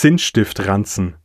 Zinnstiftranzen